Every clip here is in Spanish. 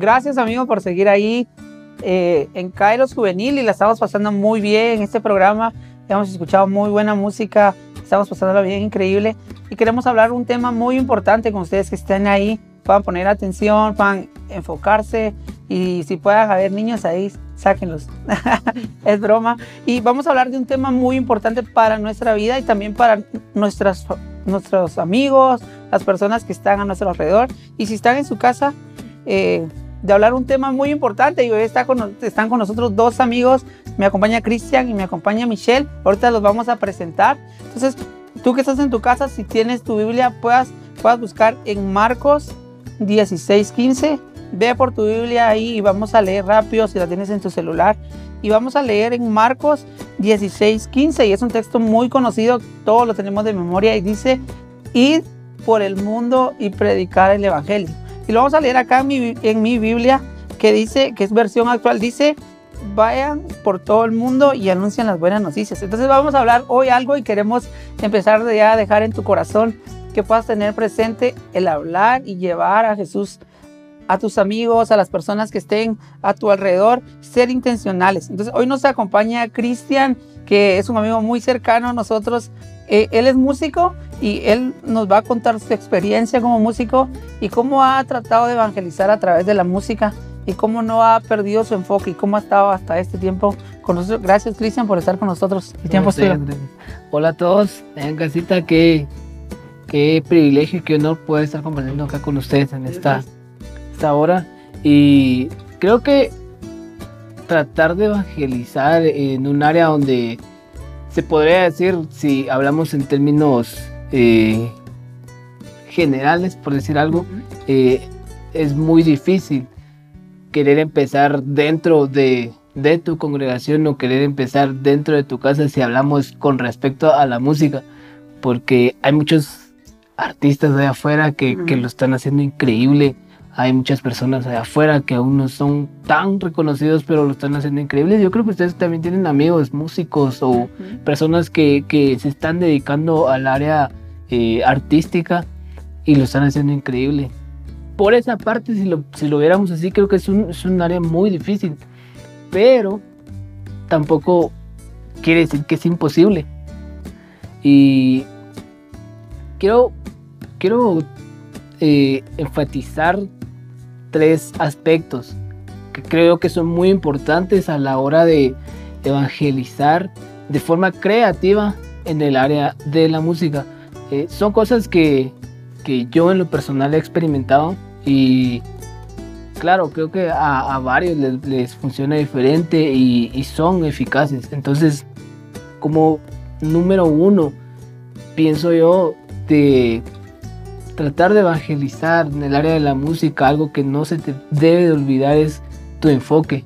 gracias amigos por seguir ahí eh, en Kairos Juvenil y la estamos pasando muy bien en este programa. Hemos escuchado muy buena música, estamos pasándola bien, increíble. Y queremos hablar un tema muy importante con ustedes que estén ahí, puedan poner atención, puedan enfocarse y si puedan haber niños ahí, sáquenlos. es broma. Y vamos a hablar de un tema muy importante para nuestra vida y también para nuestras, nuestros amigos, las personas que están a nuestro alrededor. Y si están en su casa, eh, de hablar un tema muy importante. Y hoy está con, están con nosotros dos amigos. Me acompaña Cristian y me acompaña Michelle. Ahorita los vamos a presentar. Entonces, tú que estás en tu casa, si tienes tu Biblia, puedas, puedas buscar en Marcos 16, 15. Ve por tu Biblia ahí y vamos a leer rápido si la tienes en tu celular. Y vamos a leer en Marcos 16, 15. Y es un texto muy conocido, todos lo tenemos de memoria. Y dice, id por el mundo y predicar el Evangelio. Y lo vamos a leer acá en mi, Biblia, que dice, que es versión actual, dice, vayan por todo el mundo y anuncien las buenas noticias. Entonces vamos a hablar hoy algo y queremos empezar ya a dejar en tu corazón que puedas tener presente el hablar y llevar a Jesús a tus amigos, a las personas que estén a tu alrededor, ser intencionales. Entonces hoy nos acompaña Cristian, que es un amigo muy cercano a nosotros. Eh, él es músico y él nos va a contar su experiencia como músico y cómo ha tratado de evangelizar a través de la música y cómo no ha perdido su enfoque y cómo ha estado hasta este tiempo con nosotros. Gracias, Cristian, por estar con nosotros. El tiempo Hola a todos, en casita, qué, qué privilegio, qué honor poder estar compartiendo acá con ustedes en esta, esta hora. Y creo que tratar de evangelizar en un área donde se podría decir, si hablamos en términos eh, generales, por decir algo, eh, es muy difícil querer empezar dentro de, de, tu congregación o querer empezar dentro de tu casa si hablamos con respecto a la música, porque hay muchos artistas de afuera que, que lo están haciendo increíble. Hay muchas personas allá afuera que aún no son tan reconocidos, pero lo están haciendo increíble. Yo creo que ustedes también tienen amigos, músicos o personas que, que, se están dedicando al área eh, artística y lo están haciendo increíble. Por esa parte, si lo, si lo viéramos así, creo que es un, es un área muy difícil, pero tampoco quiere decir que es imposible. Y quiero, quiero eh, enfatizar tres aspectos que creo que son muy importantes a la hora de evangelizar de forma creativa en el área de la música. Eh, son cosas que, que, yo en lo personal he experimentado y claro, creo que a, varios les, funciona diferente y, y, son eficaces. Entonces, como número uno, pienso yo de tratar de evangelizar en el área de la música, algo que no se te debe de olvidar es tu enfoque.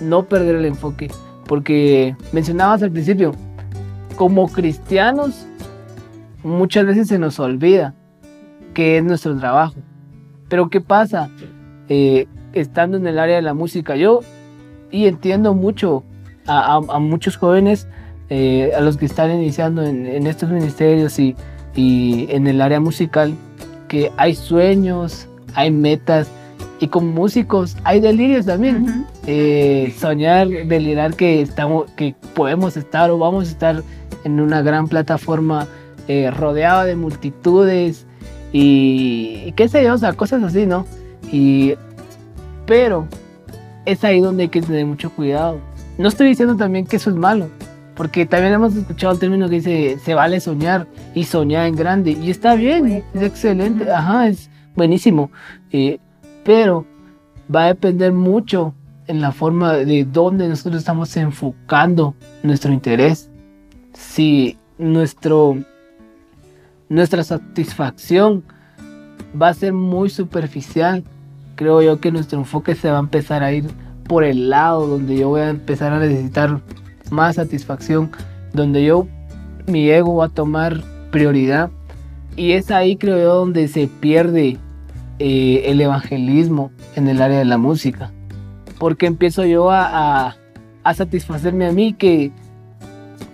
No perder el enfoque. Porque mencionabas al principio, como cristianos muchas veces se nos olvida que es nuestro trabajo. Pero ¿qué pasa? Eh, estando en el área de la música, yo y entiendo mucho a, muchos jóvenes, eh, a los que están iniciando en, estos ministerios y, y, en el área musical, que hay sueños, hay metas, y como músicos hay delirios también. Eh, soñar, delirar que, estamos, que podemos estar o vamos a estar en una gran plataforma eh, rodeado de multitudes y, qué sé yo, o sea, cosas así, ¿no? Y, pero es ahí donde hay que tener mucho cuidado. No estoy diciendo también que eso es malo, porque también hemos escuchado el término que dice, se vale soñar y soñar en grande, y está bien, es excelente, ajá, es buenísimo, eh, pero va a depender mucho en la forma de dónde nosotros estamos enfocando nuestro interés. Si nuestro nuestra satisfacción va a ser muy superficial. Creo yo que nuestro enfoque se va a empezar a ir por el lado donde yo voy a empezar a necesitar más satisfacción, donde yo, mi ego va a tomar prioridad. Y es ahí creo yo donde se pierde eh, el evangelismo en el área de la música. Porque empiezo yo a, a, a satisfacerme a mí que,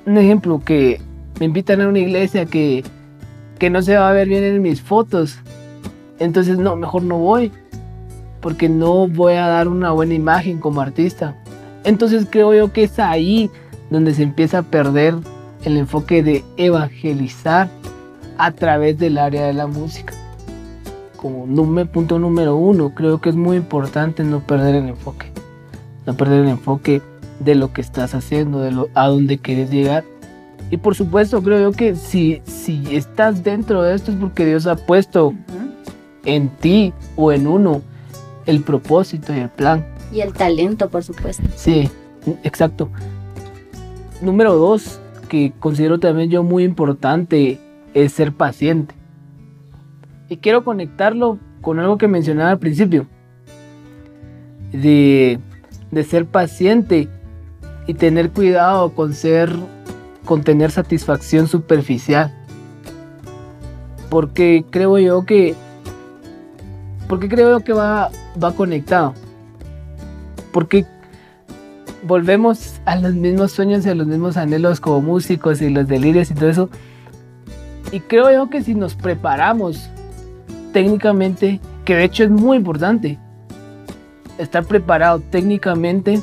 un ejemplo, que me invitan a una iglesia que que no se va a ver bien en mis fotos. Entonces, no, mejor no voy. porque no voy a dar una buena imagen como artista. Entonces creo yo que es ahí donde se empieza a perder el enfoque de evangelizar a través del área de la música. Como punto número uno, creo que es muy importante no perder el enfoque. No perder el enfoque de lo que estás haciendo, de lo, a dónde quieres llegar. Y por supuesto, creo yo que si, si estás dentro de esto es porque Dios ha puesto en ti o en uno el propósito y el plan. Y el talento, por supuesto. Sí, exacto. Número dos, que considero también yo muy importante, es ser paciente. Y quiero conectarlo con algo que mencionaba al principio. De, de ser paciente y tener cuidado con ser con tener satisfacción superficial. Porque creo yo que porque creo yo que va va conectado. Porque volvemos a los mismos sueños y a los mismos anhelos como músicos y los delirios y todo eso. Y creo yo que si nos preparamos técnicamente, que de hecho es muy importante, estar preparado técnicamente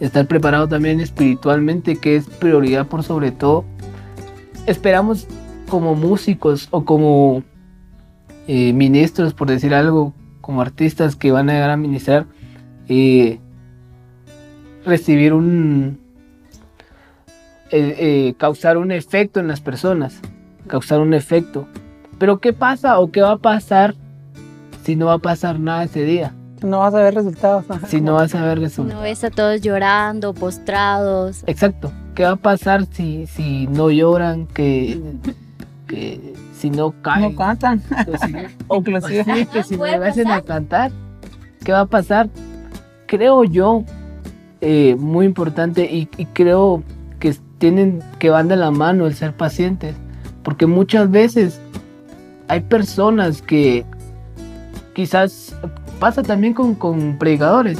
estar preparado también espiritualmente, que es prioridad por sobre todo. Esperamos como músicos o como eh, ministros, por decir algo, como artistas que van a llegar a ministrar, eh, recibir un... Eh, causar un efecto en las personas, causar un efecto. Pero ¿qué pasa o qué va a pasar si no va a pasar nada ese día? No vas a ver resultados. Si no vas a ver resultados. No ves a todos llorando, postrados. Exacto. ¿Qué va a pasar si, si no lloran? Que, si no caen. No cantan. o que, si no hacen a cantar. ¿Qué va a pasar? Creo yo, eh, muy importante y, y creo que tienen que van de la mano el ser pacientes. Porque muchas veces hay personas que quizás pasa también con, con predicadores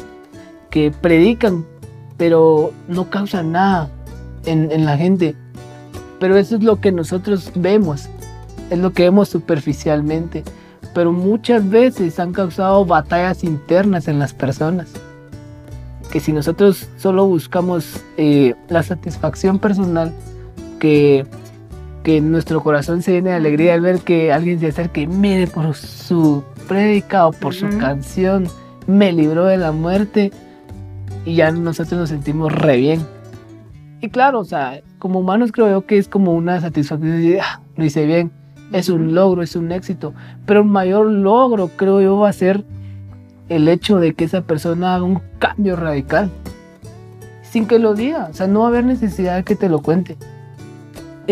que predican, pero no causan nada en, en la gente. Pero eso es lo que nosotros vemos, es lo que vemos superficialmente. Pero muchas veces han causado batallas internas en las personas. Que si nosotros solo buscamos eh, la satisfacción personal, que, que nuestro corazón se llene de alegría al ver que alguien se acerque mire por su predicado por su canción, me libró de la muerte y ya nosotros nos sentimos re bien. Y claro, o sea, como humanos creo yo que es como una satisfacción de, ah, lo hice bien, es un logro, es un éxito, pero el mayor logro creo yo va a ser el hecho de que esa persona haga un cambio radical, sin que lo diga, o sea, no va a haber necesidad de que te lo cuente.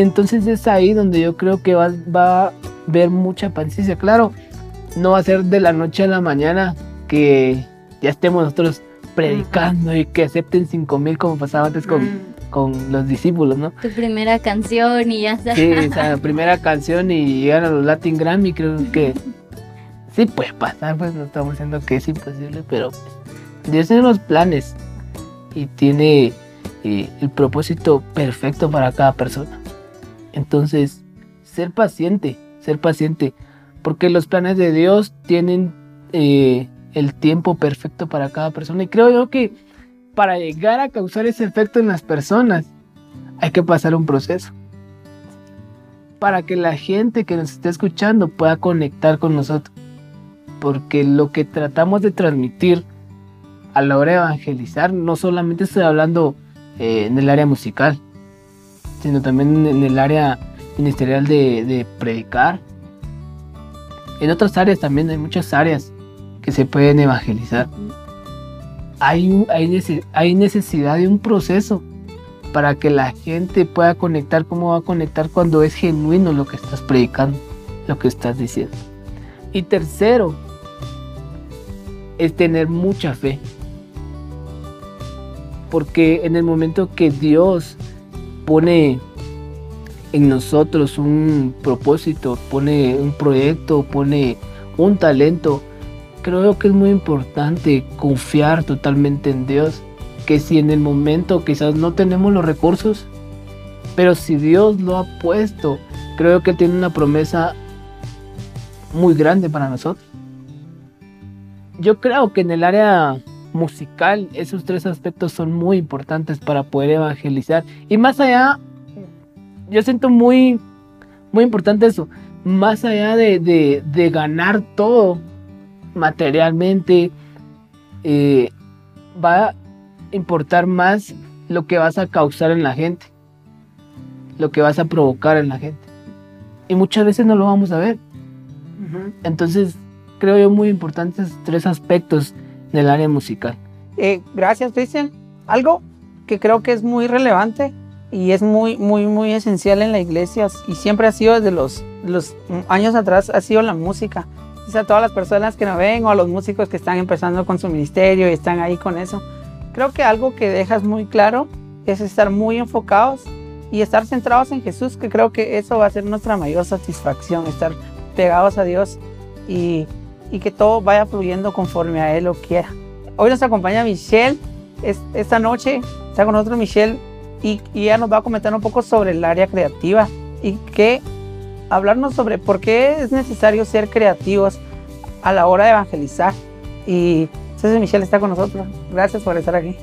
Entonces es ahí donde yo creo que va, va a haber mucha paciencia. Claro, no va a ser de la noche a la mañana que ya estemos nosotros predicando y que acepten cinco mil como pasaba antes con, mm. con los discípulos, ¿no? Tu primera canción y ya está. Sí, esa primera canción y llegar a los Latin Grammy, creo que sí puede pasar, pues no estamos diciendo que es imposible, pero Dios tiene los planes y tiene eh, el propósito perfecto para cada persona. Entonces, ser paciente, ser paciente porque los planes de Dios tienen eh, el tiempo perfecto para cada persona. Y creo yo que para llegar a causar ese efecto en las personas, hay que pasar un proceso. Para que la gente que nos esté escuchando pueda conectar con nosotros. Porque lo que tratamos de transmitir a la hora de evangelizar, no solamente estoy hablando eh, en el área musical, sino también en el área ministerial de, predicar, en otras áreas también hay muchas áreas que se pueden evangelizar. Hay, hay, necesidad de un proceso para que la gente pueda conectar. ¿Cómo va a conectar cuando es genuino lo que estás predicando, lo que estás diciendo? Y tercero, es tener mucha fe. Porque en el momento que Dios pone en nosotros un propósito, pone un proyecto, pone un talento, creo que es muy importante confiar totalmente en Dios. Que si en el momento quizás no tenemos los recursos, pero si Dios lo ha puesto, creo que tiene una promesa muy grande para nosotros. yo creo que en el área musical esos tres aspectos son muy importantes para poder evangelizar. Y más allá, yo siento muy, muy importante eso, más allá de, de- de ganar todo materialmente, eh, va a importar más lo que vas a causar en la gente, lo que vas a provocar en la gente. Y muchas veces no lo vamos a ver. Entonces, creo yo muy importantes tres aspectos del área musical. Eh, gracias, Cristian. Algo que creo que es muy relevante y es muy, muy, muy esencial en la iglesia y siempre ha sido desde los, los años atrás, ha sido la música. Sea, a todas las personas que nos ven o a los músicos que están empezando con su ministerio y están ahí con eso. Creo que algo que dejas muy claro es estar muy enfocados y estar centrados en Jesús, que creo que eso va a ser nuestra mayor satisfacción, estar pegados a Dios y, y que todo vaya fluyendo conforme a Él lo quiera. Hoy nos acompaña Michelle, es- esta noche está con nosotros Michelle y, y ella nos va a comentar un poco sobre el área creativa y que hablarnos sobre por qué es necesario ser creativos a la hora de evangelizar. Y entonces Michelle está con nosotros. Gracias por estar aquí.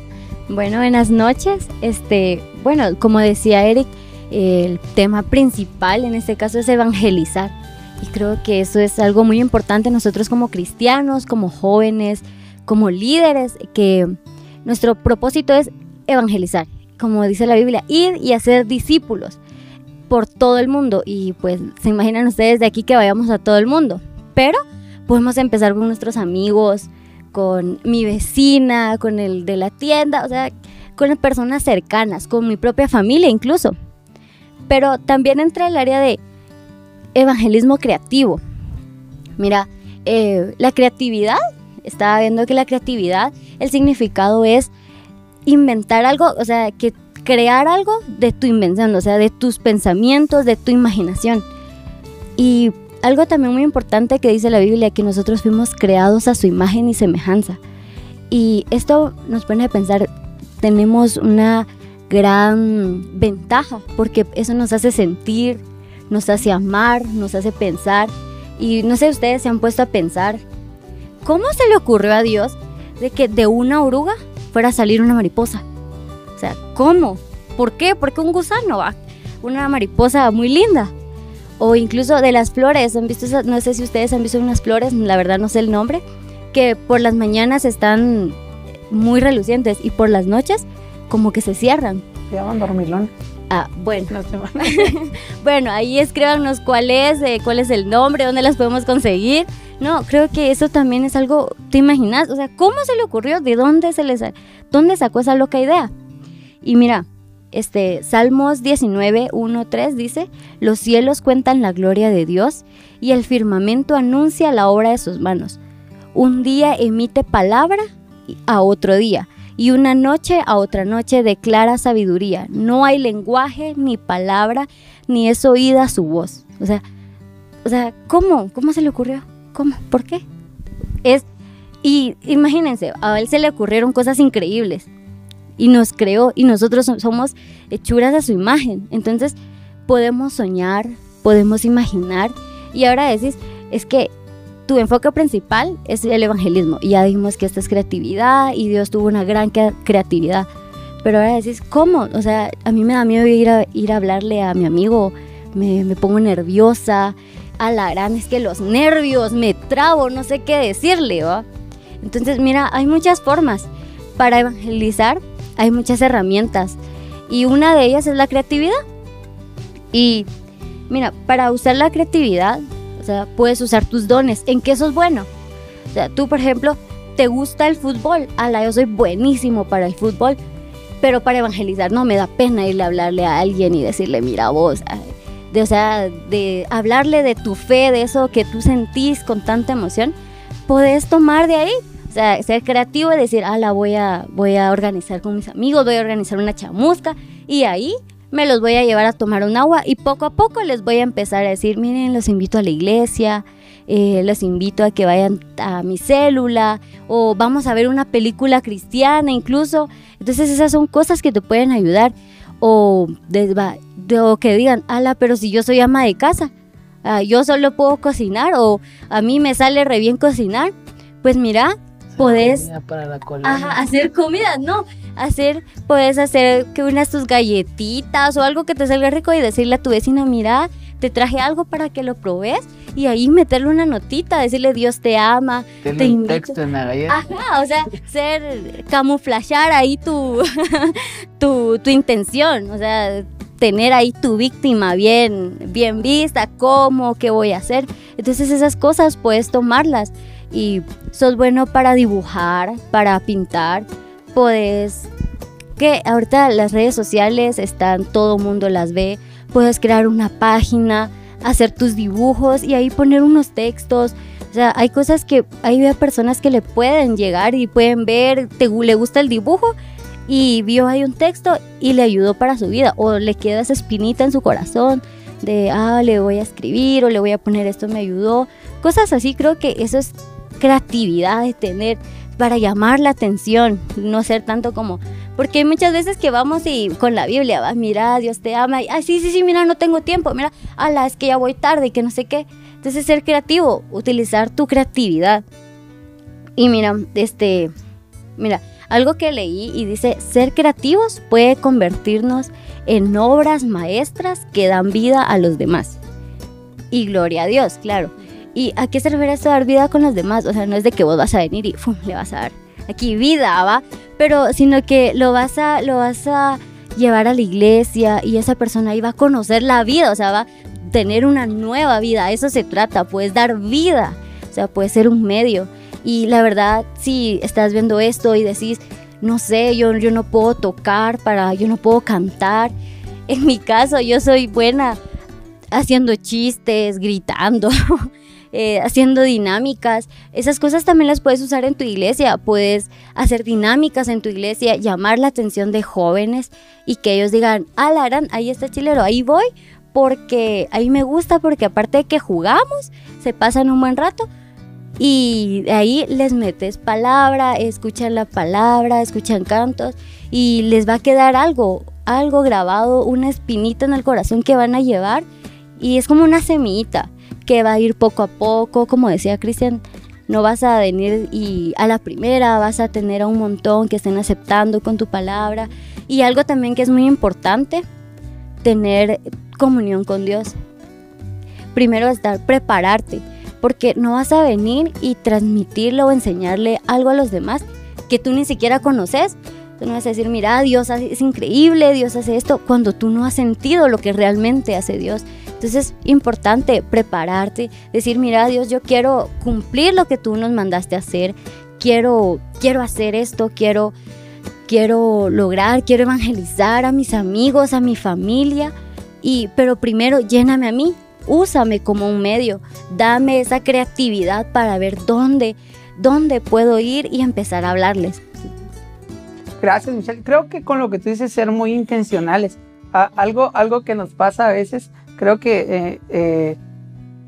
Bueno, buenas noches. Este, bueno, como decía Eric, el tema principal en este caso es evangelizar. Y creo que eso es algo muy importante nosotros como cristianos, como jóvenes, como líderes, que nuestro propósito es evangelizar. Como dice la Biblia, ir y hacer discípulos por todo el mundo. Y pues se imaginan ustedes de aquí que vayamos a todo el mundo. Pero podemos empezar con nuestros amigos, con mi vecina, con el de la tienda, o sea, con las personas cercanas, con mi propia familia incluso. Pero también entra el área de evangelismo creativo. Mira, eh, la creatividad, estaba viendo que la creatividad, el significado es inventar algo, o sea, que crear algo de tu invención, o sea, de tus pensamientos, de tu imaginación. Y algo también muy importante que dice la Biblia, que nosotros fuimos creados a su imagen y semejanza. Y esto nos pone a pensar, tenemos una gran ventaja, porque eso nos hace sentir, nos hace amar, nos hace pensar. Y no sé, ustedes se han puesto a pensar, ¿cómo se le ocurrió a Dios de que de una oruga fuera a salir una mariposa? O sea, ¿cómo? ¿Por qué? Porque un gusano, va? Una mariposa muy linda. O incluso de las flores, ¿han visto no sé si ustedes han visto unas flores, la verdad no sé el nombre, que por las mañanas están muy relucientes y por las noches como que se cierran. Se llaman dormilón. Ah, bueno. No. Bueno, ahí escríbanos cuál es, eh, cuál es el nombre, dónde las podemos conseguir. No, creo que eso también es algo, ¿te imaginas? O sea, ¿cómo se le ocurrió? ¿De dónde se les dónde sacó esa loca idea? Y mira, este Salmos 19, 1, 3 dice, los cielos cuentan la gloria de Dios y el firmamento anuncia la obra de sus manos. Un día emite palabra a otro día y una noche a otra noche declara sabiduría. No hay lenguaje ni palabra ni es oída su voz. O sea, o sea, ¿cómo? ¿Cómo se le ocurrió? ¿Cómo? ¿Por qué? Es y imagínense, a él se le ocurrieron cosas increíbles y nos creó y nosotros so- somos hechuras a su imagen. Entonces, podemos soñar, podemos imaginar y ahora decís, es que tu enfoque principal es el evangelismo. Y ya dijimos que esta es creatividad y Dios tuvo una gran crea- creatividad. Pero ahora decís, ¿cómo? O sea, a mí me da miedo ir a, ir a hablarle a mi amigo, me, me pongo nerviosa, a la gran es que los nervios, me trabo, no sé qué decirle, ¿va? Entonces, mira, hay muchas formas para evangelizar, hay muchas herramientas y una de ellas es la creatividad. Y mira, para usar la creatividad, puedes usar tus dones. ¿En qué sos bueno? O sea, tú, por ejemplo, te gusta el fútbol. Ala, yo soy buenísimo para el fútbol. Pero para evangelizar no me da pena irle a hablarle a alguien y decirle, mira vos, ay", de, o sea, de hablarle de tu fe, de eso que tú sentís con tanta emoción, podés tomar de ahí. O sea, ser creativo y decir, ala, voy a, voy a organizar con mis amigos, voy a organizar una chamusca y ahí me los voy a llevar a tomar un agua y poco a poco les voy a empezar a decir, miren, los invito a la iglesia, eh, los invito a que vayan a mi célula o vamos a ver una película cristiana incluso. Entonces esas son cosas que te pueden ayudar. O, de- va- de- o que digan, ala, pero si yo soy ama de casa, ah, yo solo puedo cocinar o a mí me sale re bien cocinar, pues mira, podés Comida para la colonia. Ajá, hacer comida, no. Hacer, puedes hacer que unas tus galletitas o algo que te salga rico y decirle a tu vecina, mira, te traje algo para que lo probes y ahí meterle una notita, decirle Dios te ama. Tenle te un texto en la galleta. Ajá, o sea, ser, camuflachar ahí tu, tu, tu intención, o sea, tener ahí tu víctima bien, bien vista, cómo, qué voy a hacer. Entonces esas cosas puedes tomarlas y sos bueno para dibujar, para pintar, puedes, que ahorita las redes sociales están, todo mundo las ve, puedes crear una página, hacer tus dibujos y ahí poner unos textos. O sea, hay cosas que hay personas que le pueden llegar y pueden ver, te, le gusta el dibujo y vio ahí un texto y le ayudó para su vida o le queda esa espinita en su corazón de, ah, le voy a escribir o le voy a poner esto me ayudó. Cosas así, creo que eso es creatividad de tener para llamar la atención, no ser tanto como, porque hay muchas veces que vamos y con la Biblia, va, mira, Dios te ama, y, ah, sí, sí, sí, mira, no tengo tiempo, mira, ala, es que ya voy tarde y que no sé qué. Entonces ser creativo, utilizar tu creatividad. Y mira, este, mira, algo que leí y dice, ser creativos puede convertirnos en obras maestras que dan vida a los demás. Y gloria a Dios, claro. ¿Y a qué se refiere esto dar vida con los demás? O sea, no es de que vos vas a venir y ¡fum! le vas a dar aquí vida, ¿va? Pero sino que lo vas a, lo vas a llevar a la iglesia y esa persona ahí va a conocer la vida, o sea, va a tener una nueva vida. Eso se trata, puedes dar vida, o sea, puede ser un medio. Y la verdad, si estás viendo esto y decís, no sé, yo, yo no puedo tocar para, yo no puedo cantar. En mi caso, yo soy buena haciendo chistes, gritando, eh, haciendo dinámicas. Esas cosas también las puedes usar en tu iglesia. Puedes hacer dinámicas en tu iglesia, llamar la atención de jóvenes y que ellos digan, ah, Laran, ahí está chilero, ahí voy, porque ahí me gusta, porque aparte de que jugamos, se pasan un buen rato. Y de ahí les metes palabra, escuchan la palabra, escuchan cantos y les va a quedar algo, algo grabado, una espinita en el corazón que van a llevar y es como una semillita que va a ir poco a poco, como decía Cristian, no vas a venir y a la primera vas a tener a un montón que estén aceptando con tu palabra y algo también que es muy importante, tener comunión con Dios. Primero estar, prepararte, porque no vas a venir y transmitirle o enseñarle algo a los demás que tú ni siquiera conoces. Tú no vas a decir, mira, Dios es increíble, Dios hace esto, cuando tú no has sentido lo que realmente hace Dios. Entonces es importante prepararte, decir, mira, Dios, yo quiero cumplir lo que tú nos mandaste a hacer, quiero, quiero hacer esto, quiero, quiero lograr, quiero evangelizar a mis amigos, a mi familia, y, pero primero lléname a mí, úsame como un medio, dame esa creatividad para ver dónde, dónde puedo ir y empezar a hablarles. Gracias, Michelle. Creo que con lo que tú dices, ser muy intencionales. Algo, algo que nos pasa a veces, creo que eh, eh,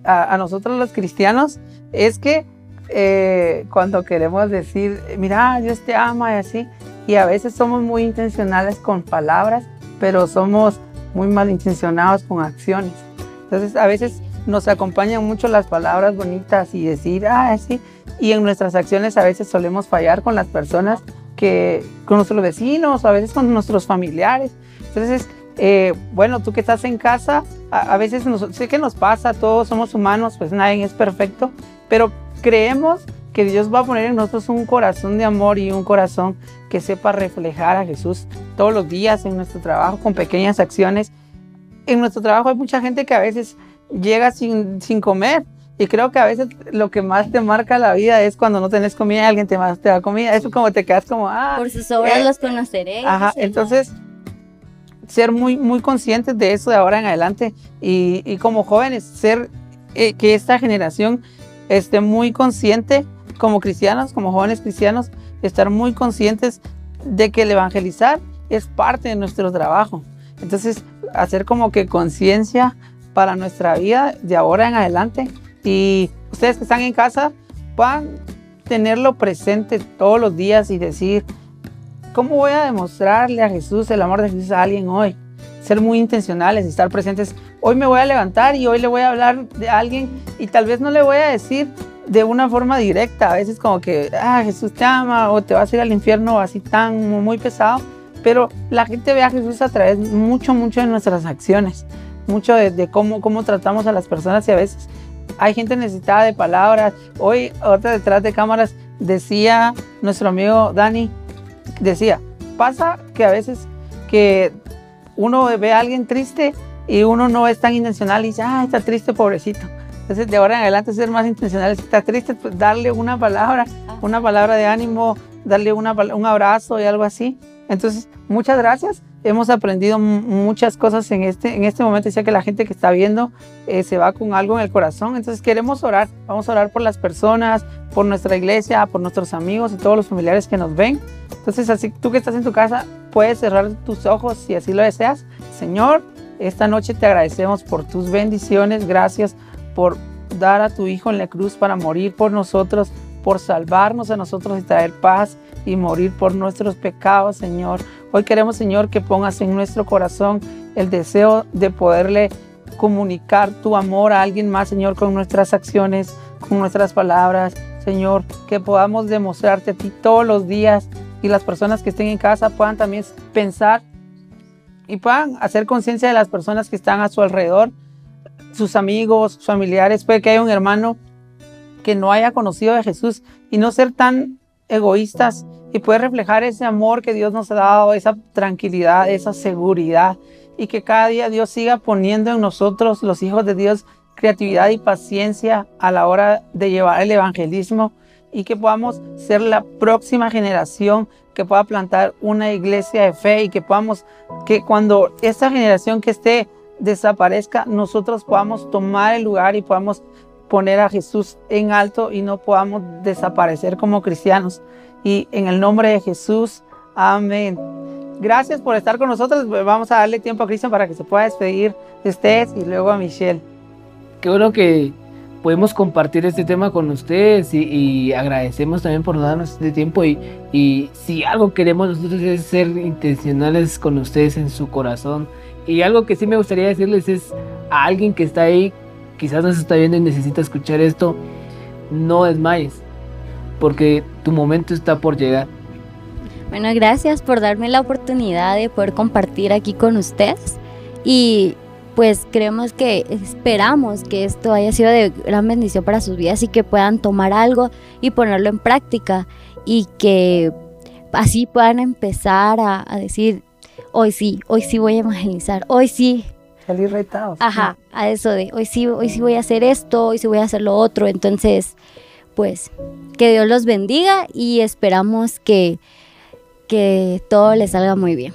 a, a nosotros los cristianos, es que eh, cuando queremos decir, mira, Dios te ama y así, y a veces somos muy intencionales con palabras, pero somos muy malintencionados con acciones. Entonces, a veces nos acompañan mucho las palabras bonitas y decir, ah, sí, y en nuestras acciones a veces solemos fallar con las personas que con nuestros vecinos, a veces con nuestros familiares. Entonces, eh, bueno, tú que estás en casa, a, a veces nos, sé que nos pasa, todos somos humanos, pues nadie es perfecto, pero creemos que Dios va a poner en nosotros un corazón de amor y un corazón que sepa reflejar a Jesús todos los días en nuestro trabajo con pequeñas acciones. En nuestro trabajo hay mucha gente que a veces llega sin, sin comer y creo que a veces lo que más te marca la vida es cuando no tenés comida y alguien te, más te da comida. Eso como te quedas como, ah, Por sus obras eh, los conoceréis. Ajá, ¿no? Ser muy, muy conscientes de eso de ahora en adelante y, y como jóvenes, ser eh, que esta generación esté muy consciente como cristianos, como jóvenes cristianos, estar muy conscientes de que el evangelizar es parte de nuestro trabajo. Entonces, hacer como que conciencia para nuestra vida de ahora en adelante y ustedes que están en casa puedan tenerlo presente todos los días y decir, ¿Cómo voy a demostrarle a Jesús el amor de Jesús a alguien hoy? Ser muy intencionales, estar presentes. Hoy me voy a levantar y hoy le voy a hablar de alguien y tal vez no le voy a decir de una forma directa, a veces como que, ah, Jesús te ama o te vas a ir al infierno así tan muy pesado, pero la gente ve a Jesús a través mucho, mucho de nuestras acciones, mucho de, cómo, cómo tratamos a las personas y a veces hay gente necesitada de palabras. Hoy, otra detrás de cámaras, decía nuestro amigo Dani, decía, pasa que a veces que uno ve a alguien triste y uno no es tan intencional y dice, ah, está triste, pobrecito. Entonces, de ahora en adelante, ser más intencional, si está triste, pues darle una palabra, una palabra de ánimo, darle una, un abrazo y algo así. Entonces, muchas gracias. Hemos aprendido muchas cosas en este, en este momento. Decía que la gente que está viendo eh, se va con algo en el corazón. Entonces, queremos orar. Vamos a orar por las personas, por nuestra iglesia, por nuestros amigos y todos los familiares que nos ven. Entonces, así tú que estás en tu casa, puedes cerrar tus ojos si así lo deseas. Señor, esta noche te agradecemos por tus bendiciones. Gracias por dar a tu Hijo en la cruz para morir por nosotros, por salvarnos a nosotros y traer paz y morir por nuestros pecados, Señor. Hoy queremos, Señor, que pongas en nuestro corazón el deseo de poderle comunicar tu amor a alguien más, Señor, con nuestras acciones, con nuestras palabras, Señor, que podamos demostrarte a ti todos los días y las personas que estén en casa puedan también pensar y puedan hacer conciencia de las personas que están a su alrededor sus amigos, familiares, puede que haya un hermano que no haya conocido a Jesús y no ser tan egoístas y puede reflejar ese amor que Dios nos ha dado, esa tranquilidad, esa seguridad y que cada día Dios siga poniendo en nosotros, los hijos de Dios, creatividad y paciencia a la hora de llevar el evangelismo y que podamos ser la próxima generación que pueda plantar una iglesia de fe y que podamos, que cuando esta generación que esté desaparezca, nosotros podamos tomar el lugar y podamos poner a Jesús en alto y no podamos desaparecer como cristianos. Y en el nombre de Jesús, amén. Gracias por estar con nosotros. Vamos a darle tiempo a Cristian para que se pueda despedir de ustedes y luego a Michelle. Qué bueno que podemos compartir este tema con ustedes y, agradecemos también por darnos este tiempo y, y si algo queremos nosotros es ser intencionales con ustedes en su corazón y algo que sí me gustaría decirles es a alguien que está ahí, quizás nos está viendo y necesita escuchar esto, no desmayes, porque tu momento está por llegar. Bueno, gracias por darme la oportunidad de poder compartir aquí con ustedes y pues creemos que esperamos que esto haya sido de gran bendición para sus vidas y que puedan tomar algo y ponerlo en práctica y que así puedan empezar a, decir, hoy sí, hoy sí voy a evangelizar, hoy sí. Salir retados. Ajá, a eso de hoy sí, hoy sí voy a hacer esto, hoy sí voy a hacer lo otro. Entonces, pues, que Dios los bendiga y esperamos que, que todo les salga muy bien.